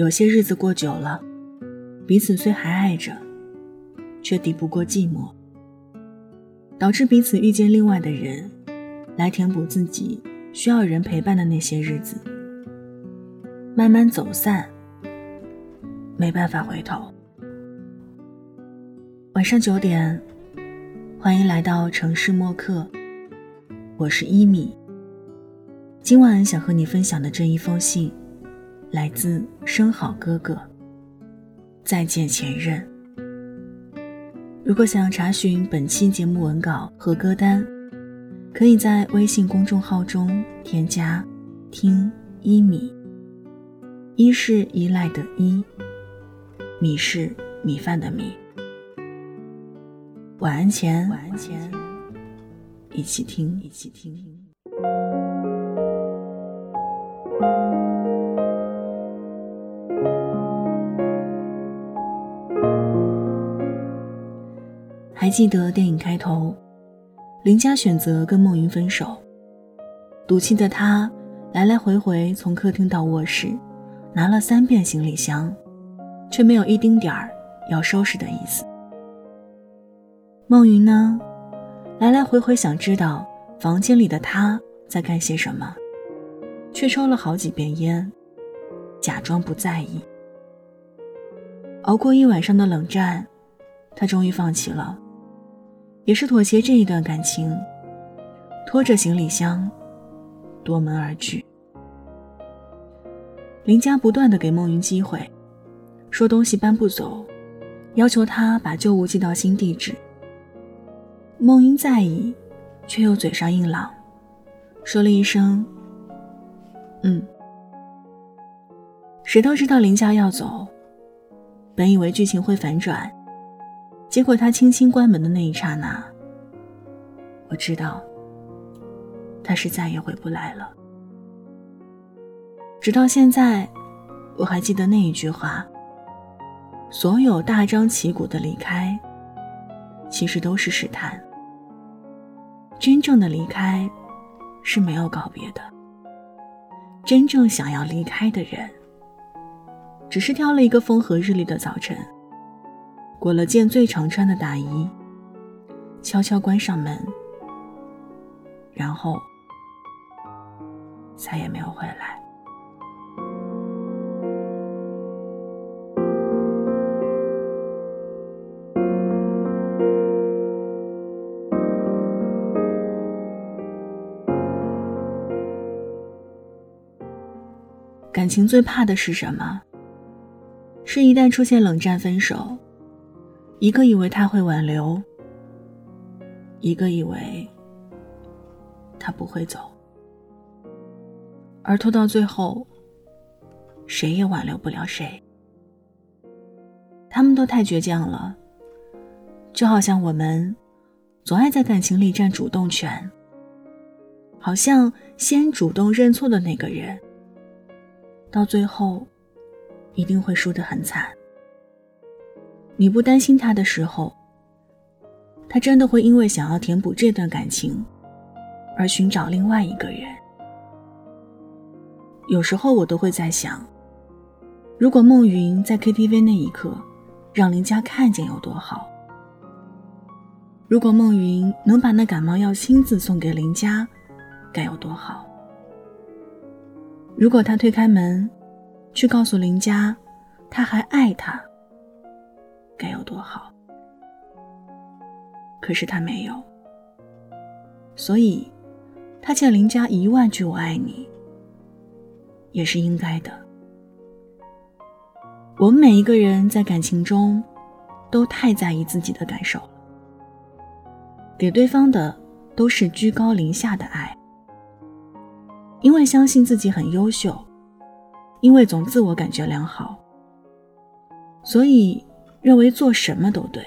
有些日子过久了，彼此虽还爱着，却抵不过寂寞，导致彼此遇见另外的人，来填补自己需要人陪伴的那些日子。慢慢走散，没办法回头。晚上九点，欢迎来到城市默客，我是伊米。今晚想和你分享的这一封信。来自生好哥哥。再见前任。如果想要查询本期节目文稿和歌单，可以在微信公众号中添加“听一米”。一是依赖的依，米是米饭的米。晚安前，晚安前，一起听，一起听。还记得电影开头，林佳选择跟孟云分手。赌气的他来来回回从客厅到卧室，拿了三遍行李箱，却没有一丁点儿要收拾的意思。孟云呢，来来回回想知道房间里的他在干些什么，却抽了好几遍烟，假装不在意。熬过一晚上的冷战，他终于放弃了。也是妥协这一段感情，拖着行李箱夺门而去。林家不断的给孟云机会，说东西搬不走，要求他把旧物寄到新地址。孟云在意，却又嘴上硬朗，说了一声“嗯”。谁都知道林家要走，本以为剧情会反转。结果他轻轻关门的那一刹那，我知道他是再也回不来了。直到现在，我还记得那一句话：所有大张旗鼓的离开，其实都是试探。真正的离开是没有告别的。真正想要离开的人，只是挑了一个风和日丽的早晨。裹了件最常穿的大衣，悄悄关上门，然后再也没有回来。感情最怕的是什么？是一旦出现冷战、分手。一个以为他会挽留，一个以为他不会走，而拖到最后，谁也挽留不了谁。他们都太倔强了，就好像我们总爱在感情里占主动权，好像先主动认错的那个人，到最后一定会输得很惨。你不担心他的时候，他真的会因为想要填补这段感情，而寻找另外一个人。有时候我都会在想，如果孟云在 KTV 那一刻让林佳看见有多好；如果孟云能把那感冒药亲自送给林佳，该有多好；如果他推开门，去告诉林佳，他还爱他。该有多好！可是他没有，所以，他欠林家一万句“我爱你”，也是应该的。我们每一个人在感情中，都太在意自己的感受，给对方的都是居高临下的爱，因为相信自己很优秀，因为总自我感觉良好，所以。认为做什么都对，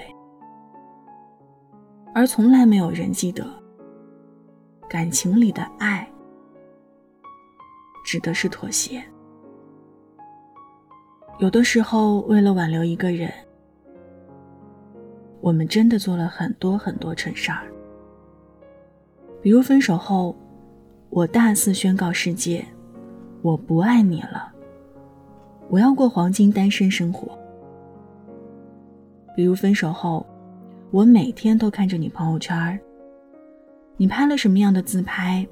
而从来没有人记得，感情里的爱指的是妥协。有的时候，为了挽留一个人，我们真的做了很多很多蠢事儿。比如分手后，我大肆宣告世界，我不爱你了，我要过黄金单身生活。比如分手后，我每天都看着你朋友圈你拍了什么样的自拍？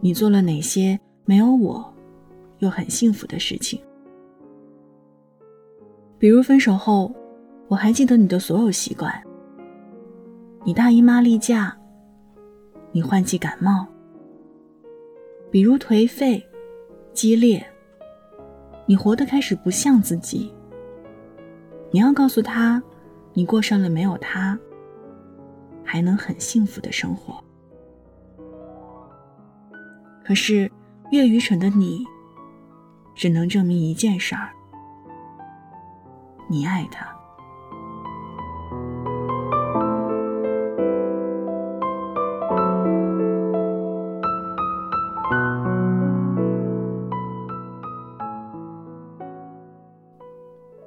你做了哪些没有我又很幸福的事情？比如分手后，我还记得你的所有习惯：你大姨妈例假，你换季感冒。比如颓废、激烈，你活得开始不像自己。你要告诉他，你过上了没有他还能很幸福的生活。可是，越愚蠢的你，只能证明一件事儿：你爱他。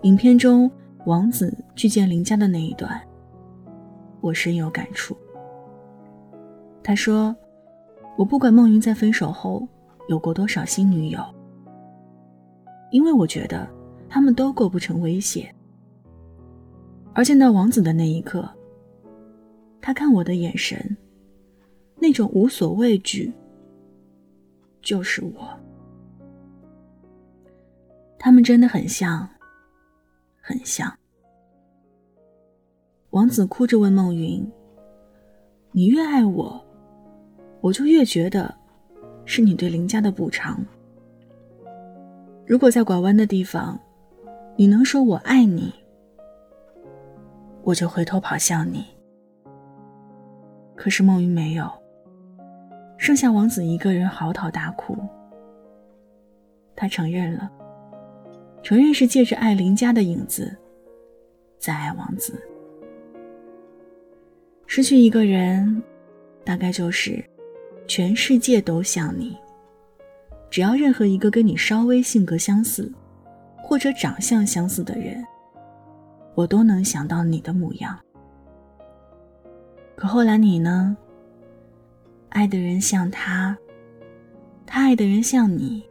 影片中。王子去见林家的那一段，我深有感触。他说：“我不管孟云在分手后有过多少新女友，因为我觉得他们都构不成威胁。而见到王子的那一刻，他看我的眼神，那种无所畏惧，就是我。他们真的很像。”很像。王子哭着问孟云：“你越爱我，我就越觉得是你对林家的补偿。如果在拐弯的地方，你能说我爱你，我就回头跑向你。可是孟云没有，剩下王子一个人嚎啕大哭。他承认了。”承认是借着爱林家的影子，在爱王子。失去一个人，大概就是全世界都像你。只要任何一个跟你稍微性格相似，或者长相相似的人，我都能想到你的模样。可后来你呢？爱的人像他，他爱的人像你。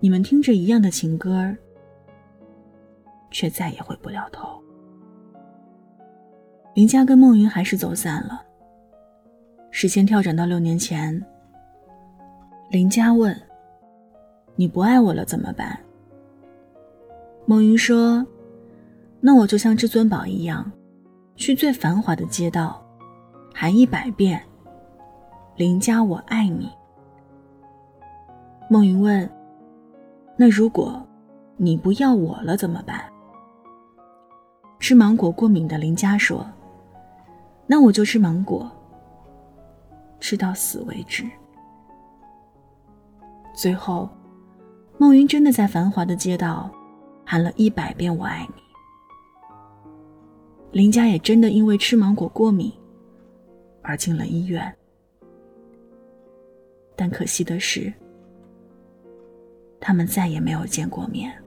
你们听着一样的情歌，却再也回不了头。林佳跟孟云还是走散了。时间跳转到六年前，林佳问：“你不爱我了怎么办？”孟云说：“那我就像至尊宝一样，去最繁华的街道，喊一百遍‘林佳，我爱你’。”孟云问。那如果你不要我了怎么办？吃芒果过敏的林佳说：“那我就吃芒果，吃到死为止。”最后，孟云真的在繁华的街道喊了一百遍“我爱你”。林佳也真的因为吃芒果过敏而进了医院。但可惜的是。他们再也没有见过面。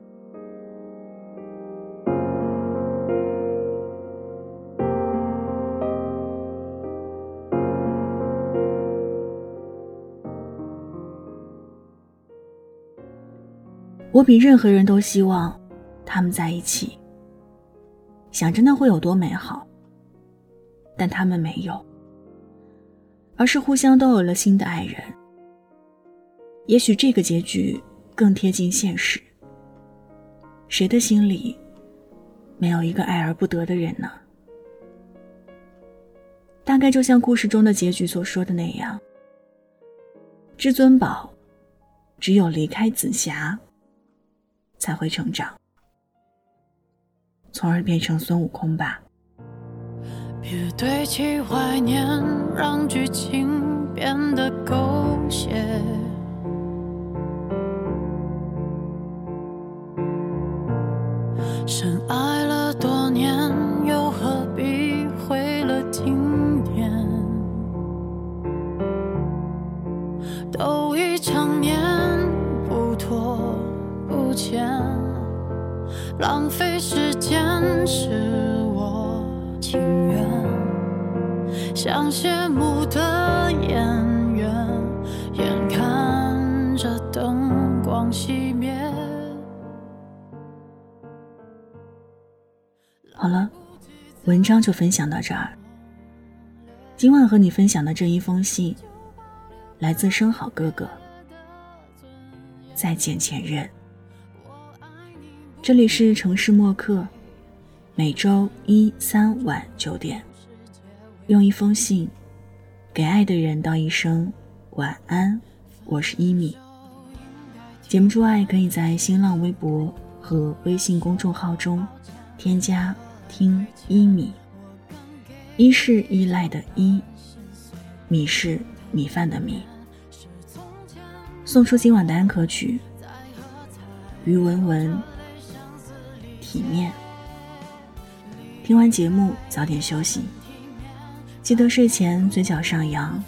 我比任何人都希望他们在一起，想着那会有多美好。但他们没有，而是互相都有了新的爱人。也许这个结局。更贴近现实。谁的心里没有一个爱而不得的人呢？大概就像故事中的结局所说的那样，至尊宝只有离开紫霞，才会成长，从而变成孙悟空吧。别堆砌怀念，让剧情变得狗血。深爱了多年，又何必毁了经典？都已成年，不拖不欠，浪费时间是我情愿。像谢幕的演员，眼看着灯光熄灭。好了，文章就分享到这儿。今晚和你分享的这一封信，来自生好哥哥。再见，前任。这里是城市默客，每周一、三晚九点，用一封信给爱的人道一声晚安。我是一米。节目之外，可以在新浪微博和微信公众号中添加“听一米”。一是依赖的依，米是米饭的米。送出今晚的安可曲，于文文，体面。听完节目早点休息，记得睡前嘴角上扬，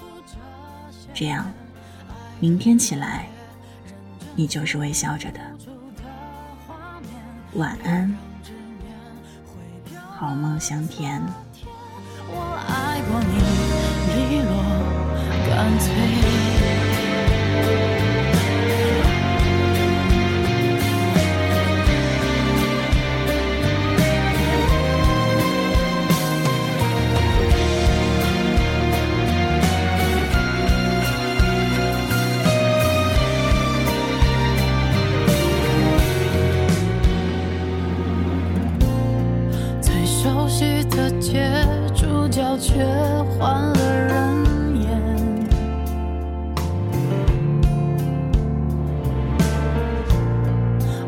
这样，明天起来，你就是微笑着的。晚安，好梦香甜。过你，利落干脆。熟悉的街，主角却换了人演，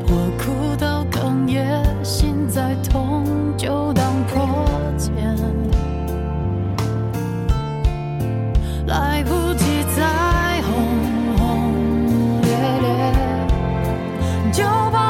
我哭到哽咽，心再痛就当破茧，来不及再轰轰烈烈，就保